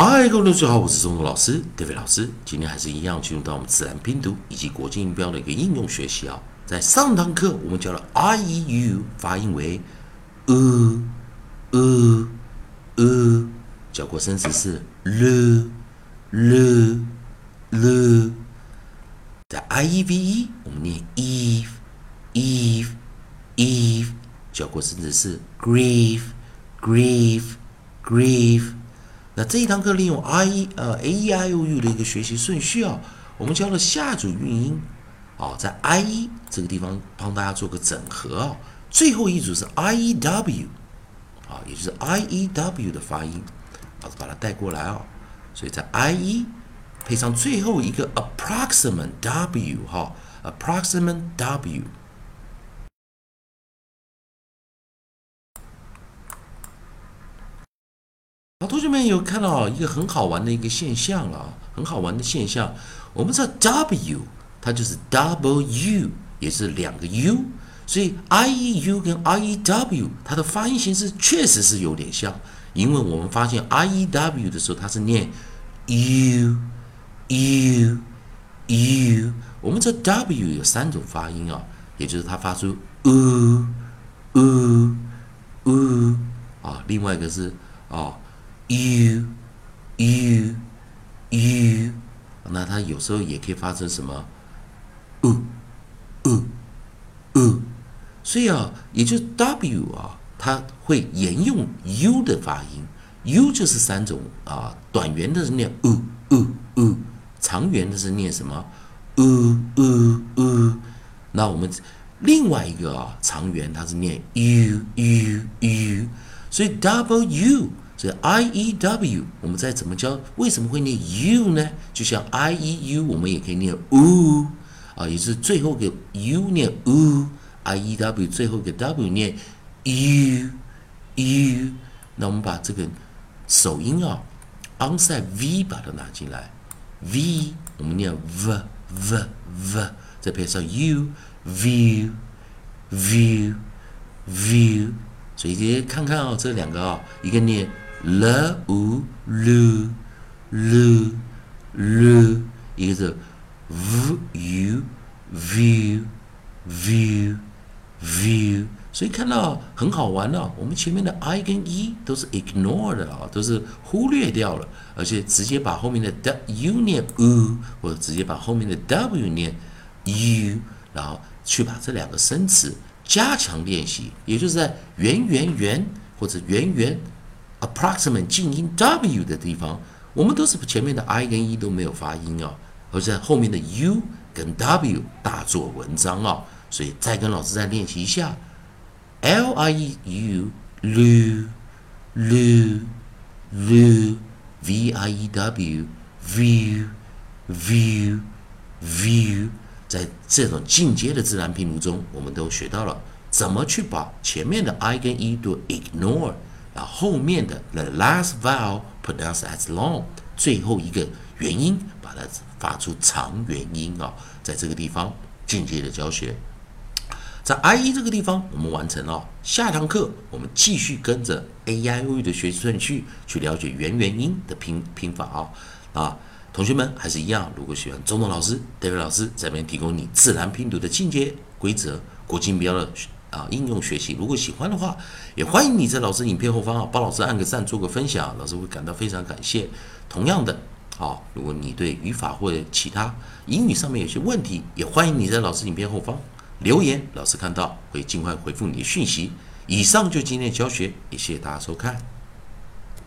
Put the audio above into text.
嗨，各位同学好，我是中国老师 David 老师。今天还是一样进入到我们自然拼读以及国际音标的一个应用学习啊。在上堂课我们教了 i e u 发音为呃呃呃，教过生词是 l l l。在 i e v e 我们念 eve eve eve，教过生词是 grieve grieve grieve。那这一堂课利用 i e 呃 a e i o u 的一个学习顺序啊，我们教了下组韵音啊，在 i e 这个地方帮大家做个整合啊，最后一组是 i e w 啊，也就是 i e w 的发音，老师把它带过来啊，所以在 i e 配上最后一个 approximate w 哈，approximate w。好，同学们有看到一个很好玩的一个现象了啊，很好玩的现象。我们知道 W 它就是 double U，也是两个 U，所以 I E U 跟 I E W 它的发音形式确实是有点像。因为我们发现 I E W 的时候，它是念 U U U。我们这 W 有三种发音啊，也就是它发出 U U U 啊，另外一个是啊。U u u，那它有时候也可以发成什么？u u u，所以啊，也就 w 啊，它会沿用 u 的发音。u 就是三种啊，短元的是念 u u u，长元的是念什么？u u u。那我们另外一个啊，长元它是念 u u u，所以 w。这 i e w 我们再怎么教，为什么会念 u 呢？就像 i e u，我们也可以念 u 啊，也是最后个 u 念 u，i e w 最后个 w 念 u u。那我们把这个首音啊，onside v 把它拿进来，v 我们念 v v v，再配上 u view view view。所以看看啊，这两个啊，一个念。L u l l l，一个是 v u view view view，所以看到很好玩哦。我们前面的 i 跟 e 都是 ignored 啊，都是忽略掉了，而且直接把后面的 w 念 u，或者直接把后面的 w 念 u，然后去把这两个生词加强练习，也就是在圆圆圆或者圆圆。Approximate 静音 w 的地方，我们都是前面的 i 跟 e 都没有发音啊，而在后面的 u 跟 w 大做文章啊，所以再跟老师再练习一下，l i e u lu lu lu v i e w view view view，在这种进阶的自然拼读中，我们都学到了怎么去把前面的 i 跟 e 都 ignore。后面的 the last vowel pronounced as long，最后一个元音把它发出长元音啊，在这个地方进阶的教学，在 i e 这个地方我们完成了。下堂课我们继续跟着 a i o u 的学习顺序去了解元元音的拼拼法啊啊，同学们还是一样，如果喜欢中东老师、David 老师这边提供你自然拼读的进阶规则、国际音标的。啊，应用学习，如果喜欢的话，也欢迎你在老师影片后方啊，帮老师按个赞，做个分享，老师会感到非常感谢。同样的，啊，如果你对语法或者其他英语上面有些问题，也欢迎你在老师影片后方留言，老师看到会尽快回复你的讯息。以上就今天的教学，也谢谢大家收看。